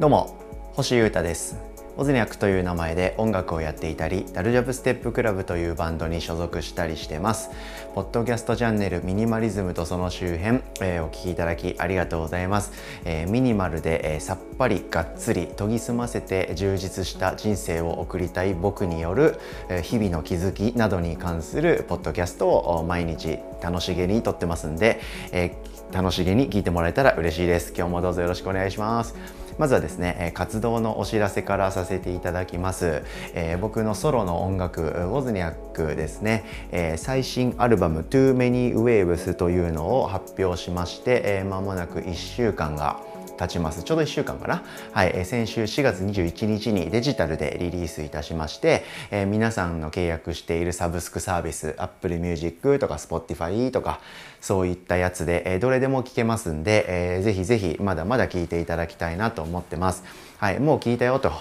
どうも星優太です。オズニャクという名前で音楽をやっていたりダルジャブステップクラブというバンドに所属したりしてます。ポッドキャストチャンネルミニマリズムとその周辺、えー、お聞きいただきありがとうございます、えー、ミニマルで、えー、さっぱりがっつり研ぎ澄ませて充実した人生を送りたい僕による、え日々の気づきなどに関するポッドキャストを毎日楽しげに撮ってますんで、え楽しげに聞いてもらえたら嬉しいです。今日もどうぞよろしくお願いします。まずはですね活動のお知らせからさせていただきます、えー、僕のソロの音楽ウォズニャックですね、えー、最新アルバム Too Many Waves というのを発表しまして、えー、間もなく1週間が経ちます。ちょうど1週間かな、はい、先週4月21日にデジタルでリリースいたしまして、えー、皆さんの契約しているサブスクサービス Apple Music とか Spotify とかそういったやつで、えー、どれでも聞けますんで、えー、ぜひぜひまだまだ聞いていただきたいなと思ってます。はい、もう聞いたよと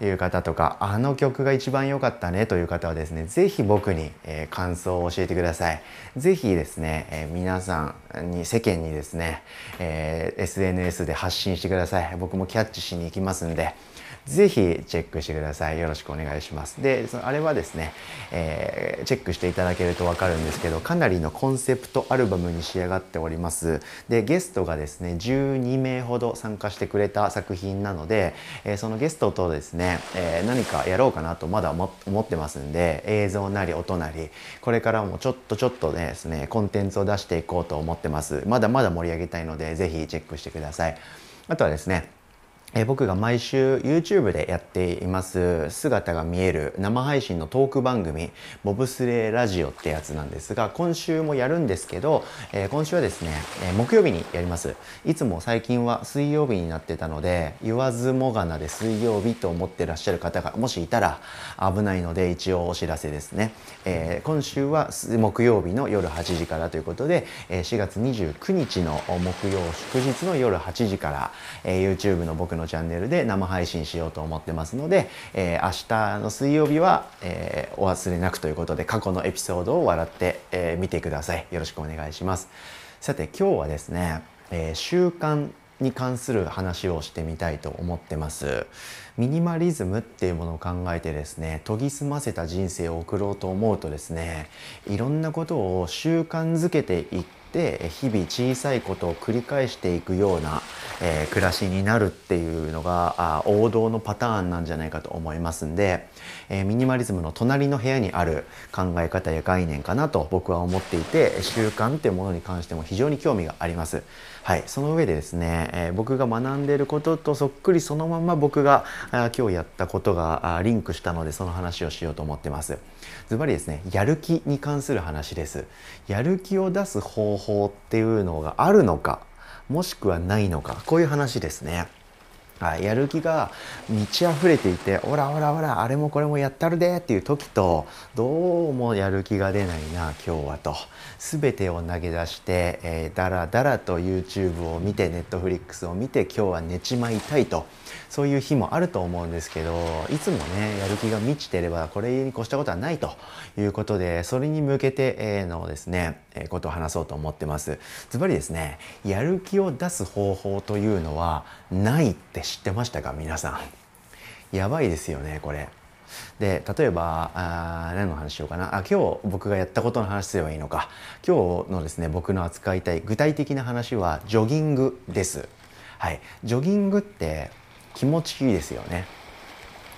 いう方とかあの曲が一番良かったねという方はですね是非僕に、えー、感想を教えてください是非ですね、えー、皆さんに世間にですね、えー、SNS で発信してください僕もキャッチしに行きますんでぜひチェックしてください。よろしくお願いします。で、そのあれはですね、えー、チェックしていただけるとわかるんですけど、かなりのコンセプトアルバムに仕上がっております。で、ゲストがですね、12名ほど参加してくれた作品なので、えー、そのゲストとですね、えー、何かやろうかなとまだ思ってますんで、映像なり音なり、これからもちょっとちょっとですね、コンテンツを出していこうと思ってます。まだまだ盛り上げたいので、是非チェックしてください。あとはですね、え僕が毎週 YouTube でやっています姿が見える生配信のトーク番組ボブスレーラジオってやつなんですが今週もやるんですけど、えー、今週はですね、えー、木曜日にやります。いつも最近は水曜日になってたので言わずもがなで水曜日と思ってらっしゃる方がもしいたら危ないので一応お知らせですね、えー、今週は木曜日の夜8時からということで、え4月29日の木曜祝日の夜8時から、え YouTube の僕ののチャンネルで生配信しようと思ってますので、えー、明日の水曜日は、えー、お忘れなくということで過去のエピソードを笑って、えー、見てください。よろしくお願いします。さて今日はですね、えー、習慣に関する話をしてみたいと思ってます。ミニマリズムっていうものを考えてですね研ぎ澄ませた人生を送ろうと思うとですねいろんなことを習慣づけていって日々小さいことを繰り返していくような、えー、暮らしになるっていうのがあ王道のパターンなんじゃないかと思いますんで、えー、ミニマリズムの隣の部屋にある考え方や概念かなと僕は思っていて習慣っていうものに関しても非常に興味があります。はい、その上でですね、えー、僕が学んでいることとそっくりそのまま僕があ今日やったことがリンクしたのでその話をしようと思ってます。ズバリですね、やる気に関する話です。やる気を出す方法っていうのがあるのか、もしくはないのか、こういう話ですね。はい、やる気が満ち溢れていて「オラオラオラあれもこれもやったるで」っていう時とどうもやる気が出ないな今日はと。全てを投げ出して、えー、だらだらと YouTube を見て Netflix を見て今日は寝ちまいたいと。そういう日もあると思うんですけどいつもねやる気が満ちてればこれに越したことはないということでそれに向けてのですね、ことを話そうと思ってます。ズバリですねやる気を出す方法というのはないって知ってましたか？皆さん。やばいですよねこれ。で例えばあ何の話しようかな？あ今日僕がやったことの話すればいいのか。今日のですね僕の扱いたい具体的な話はジョギングです。はい。ジョギングって気持ちいいですよね。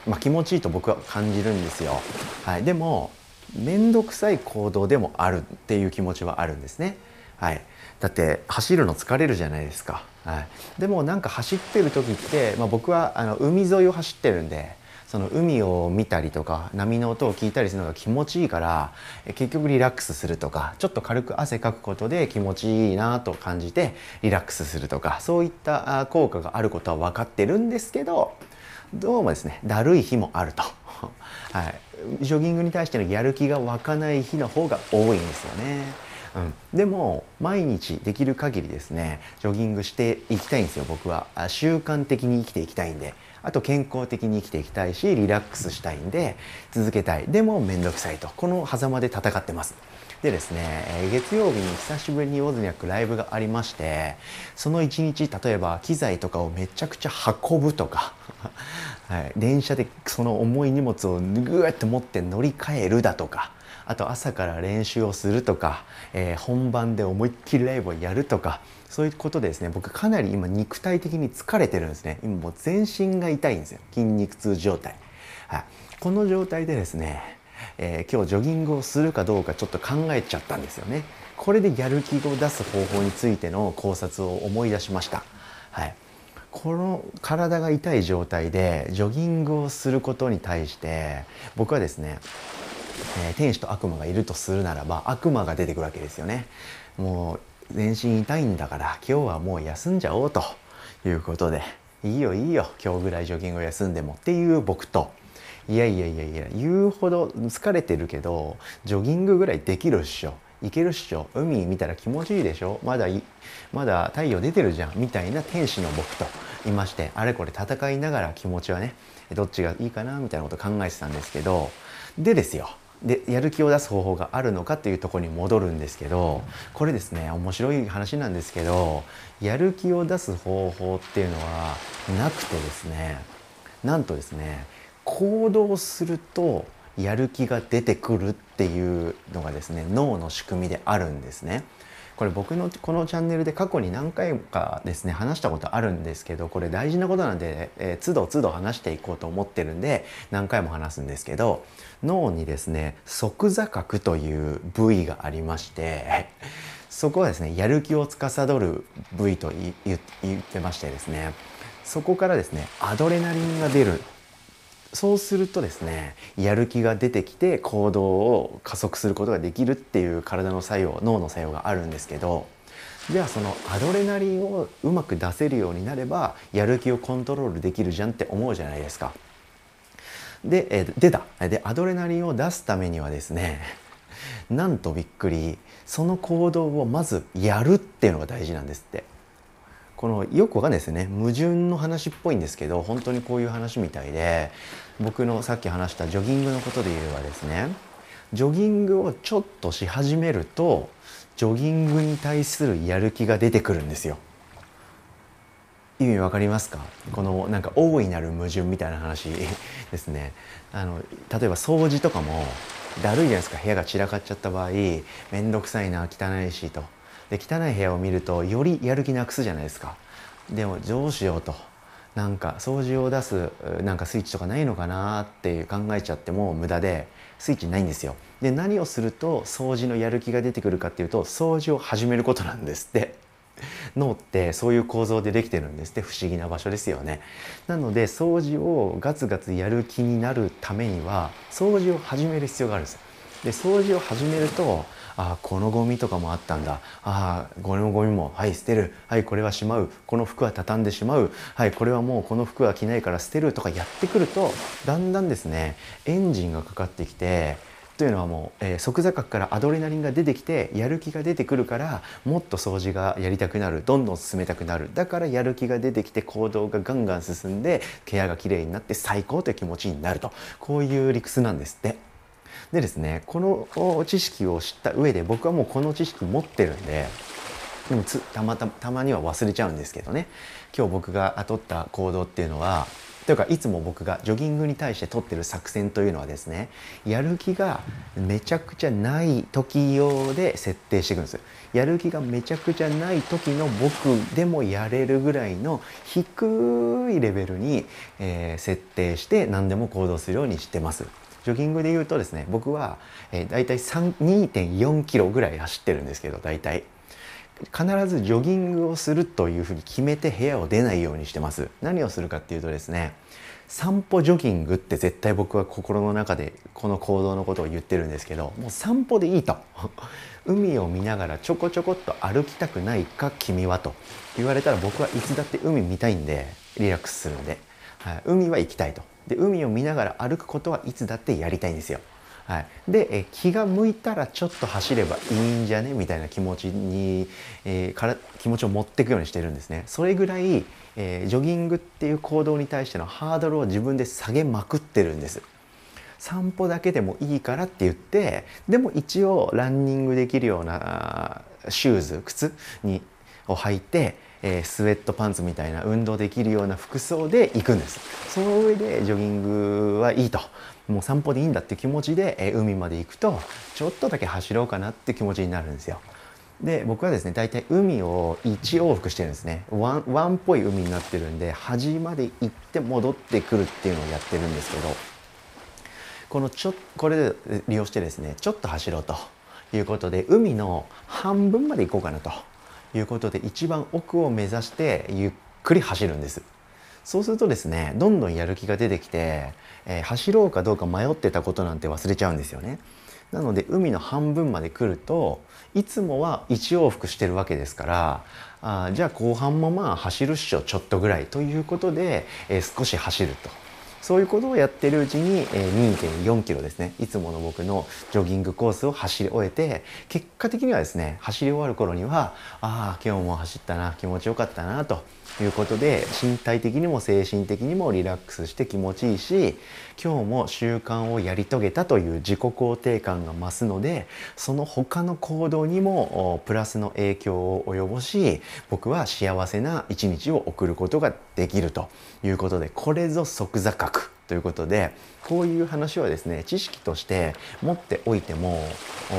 まあ、気持ちいいと僕は感じるんですよ。はい、でも面倒くさい行動でもあるっていう気持ちはあるんですね。はい、だって走るの疲れるじゃないですか。はい、でもなんか走ってる時って、まあ、僕はあの海沿いを走ってるんでその海を見たりとか波の音を聞いたりするのが気持ちいいから結局リラックスするとかちょっと軽く汗かくことで気持ちいいなと感じてリラックスするとかそういった効果があることは分かってるんですけどどうもですねだるい日もあると。はい、ジョギングに対してのやる気が湧かない日の方が多いんですよね。うん、でも毎日できる限りですねジョギングしていきたいんですよ僕は。習慣的に生きていきたいんで。あと健康的に生きていきたいしリラックスしたいんで続けたい。でも面倒くさいと。この狭間で戦ってます。でですね、月曜日に久しぶりにオズニャックライブがありまして、その一日、例えば機材とかをめちゃくちゃ運ぶとか、はい、電車でその重い荷物をぐーっと持って乗り換えるだとか、あと朝から練習をするとか、えー、本番で思いっきりライブをやるとか、そういうことでですね、僕かなり今肉体的に疲れてるんですね。今もう全身が痛いんですよ。筋肉痛状態。はい。この状態でですね、えー、今日ジョギングをするかどうかちょっと考えちゃったんですよね。これでやる気を出す方法についての考察を思い出しました。はい。この体が痛い状態でジョギングをすることに対して僕はですね、えー、天使と悪魔がいるとするならば悪魔が出てくるわけですよね。もう全身痛いんだから今日はもう休んじゃおうということでいいよいいよ今日ぐらいジョギングを休んでもっていう僕といやいやいやいや言うほど疲れてるけどジョギングぐらいできるっしょ。いけるっしょ。海見たら気持ちいいでしょ。まだまだ太陽出てるじゃん。みたいな天使の僕といましてあれこれ戦いながら気持ちはねどっちがいいかなみたいなこと考えてたんですけどでですよ。でやる気を出す方法があるのかっていうとこに戻るんですけどこれですね面白い話なんですけどやる気を出す方法っていうのはなくてですねなんとですね行動するとやる気が出てくるっていうのがですね脳の仕組みであるんですね。これ僕のこのチャンネルで過去に何回かですね話したことあるんですけどこれ大事なことなんで、えー、都度都度話していこうと思ってるんで何回も話すんですけど脳にですね側座角という部位がありましてそこはですねやる気を司る部位と言ってましてですねそこからですねアドレナリンが出るそうするとですねやる気が出てきて行動を加速することができるっていう体の作用脳の作用があるんですけどじゃあそのアドレナリンをうまく出せるようになればやる気をコントロールできるじゃんって思うじゃないですか。で、えー、出たでアドレナリンを出すためにはですねなんとびっくりその行動をまずやるっていうのが大事なんですって。このよくわかんないですよね。矛盾の話っぽいんですけど本当にこういう話みたいで僕のさっき話したジョギングのことで言えばですねジョギングをちょっとし始めるとジョギングに対するやる気が出てくるんですよ。意味わかりますか？このなんか大いなる矛盾みたいな話ですね。あの例えば掃除とかもだるいじゃないですか。部屋が散らかっちゃった場合面倒くさいな汚いしと。で汚い部屋を見るとよりやる気なくすじゃないですか。でもどうしようと。なんか掃除を出すなんかスイッチとかないのかなって考えちゃっても無駄でスイッチないんですよ。で何をすると掃除のやる気が出てくるかっていうと掃除を始めることなんですって。脳ってそういう構造でできてるんですって。不思議な場所ですよね。なので掃除をガツガツやる気になるためには掃除を始める必要があるんです。で掃除を始めるとあこのゴミとかもあったんだ。ああこのゴミもはい捨てる。はいこれはしまう。この服は畳んでしまう。はいこれはもうこの服は着ないから捨てるとかやってくるとだんだんですねエンジンがかかってきてというのはもう、えー、即座角からアドレナリンが出てきてやる気が出てくるからもっと掃除がやりたくなる。どんどん進めたくなる。だからやる気が出てきて行動がガンガン進んで部屋がきれいになって最高という気持ちになると。こういう理屈なんですって。でですねこの知識を知った上で僕はもうこの知識持ってるんででもたまたたまには忘れちゃうんですけどね。今日僕が取った行動っていうのはというかいつも僕がジョギングに対して取ってる作戦というのはですねやる気がめちゃくちゃない時用で設定していくんです。やる気がめちゃくちゃない時の僕でもやれるぐらいの低いレベルに、えー、設定して何でも行動するようにしてます。ジョギングで言うとですね僕は、えー、大体2.4キロぐらい走ってるんですけど大体。必ずジョギングをするというふうに決めて部屋を出ないようにしてます。何をするかっていうとですね散歩ジョギングって絶対僕は心の中でこの行動のことを言ってるんですけどもう散歩でいいと。海を見ながらちょこちょこっと歩きたくないか君はと。言われたら僕はいつだって海見たいんでリラックスするんで、はい、海は行きたいと。で海を見ながら歩くことはいつだってやりたいんですよ。はい、でえ気が向いたらちょっと走ればいいんじゃね？みたいな気持ちに、えー、から気持ちを持っていくようにしてるんですね。それぐらい、えー、ジョギングっていう行動に対してのハードルを自分で下げまくってるんです。散歩だけでもいいからって言ってでも一応ランニングできるようなシューズ靴にを履いて、えー、スウェットパンツみたいな運動できるような服装で行くんです。その上でジョギングはいいと。もう散歩でいいんだって気持ちで、えー、海まで行くとちょっとだけ走ろうかなって気持ちになるんですよ。で僕はですね大体海を1往復してるんですね。ワンワンっぽい海になってるんで端まで行って戻ってくるっていうのをやってるんですけどこのちょこれで利用してですねちょっと走ろうということで海の半分まで行こうかなと。いうことで一番奥を目指してゆっくり走るんです。そうするとですねどんどんやる気が出てきて、えー、走ろうかどうか迷ってたことなんて忘れちゃうんですよね。なので海の半分まで来るといつもは1往復してるわけですからあじゃあ後半もまあ走るっしょちょっとぐらいということで、えー、少し走ると。そういうことをやってるうちに、えー、2.4キロですね。いつもの僕のジョギングコースを走り終えて結果的にはですね走り終わる頃にはああ今日も走ったな気持ちよかったなということで身体的にも精神的にもリラックスして気持ちいいし今日も習慣をやり遂げたという自己肯定感が増すのでその他の行動にもプラスの影響を及ぼし僕は幸せな一日を送ることができるということでこれぞ即座覚。ということでこういう話はですね知識として持っておいても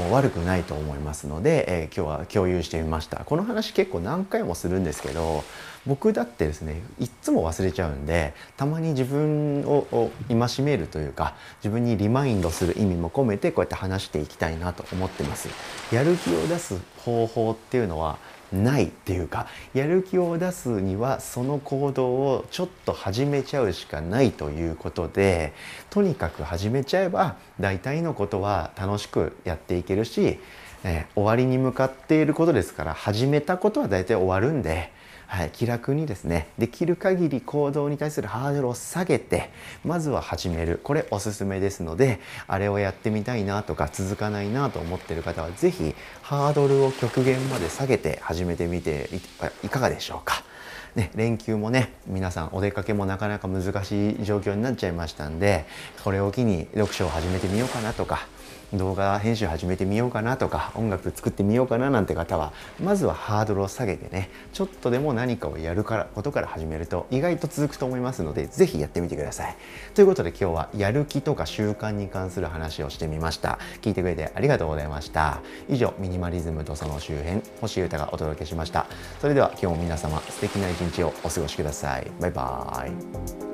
悪くないと思いますので、えー、今日は共有してみました。この話結構何回もするんですけど僕だってですねいっつも忘れちゃうんでたまに自分を戒めるというか自分にリマインドする意味も込めてこうやって話していきたいなと思ってます。やる気を出す方法っていうのはないっていうかやる気を出すにはその行動をちょっと始めちゃうしかないということでとにかく始めちゃえば大体のことは楽しくやっていけるし、え終わりに向かっていることですから始めたことは大体終わるんではい、気楽にですねできる限り行動に対するハードルを下げてまずは始めるこれおすすめですのであれをやってみたいなとか続かないなと思ってる方は是非ハードルを極限まで下げて始めてみていかがでしょうか。ね、連休もね皆さんお出かけもなかなか難しい状況になっちゃいましたんでこれを機に読書を始めてみようかなとか動画編集始めてみようかなとか音楽作ってみようかななんて方はまずはハードルを下げてねちょっとでも何かをやるからことから始めると意外と続くと思いますので是非やってみてください。ということで今日はやる気とか習慣に関する話をしてみました。聞いてくれてありがとうございました。以上ミニマリズムとその周辺星優太がお届けしました。それでは今日も皆様素敵な一日をお過ごしください。バイバーイ。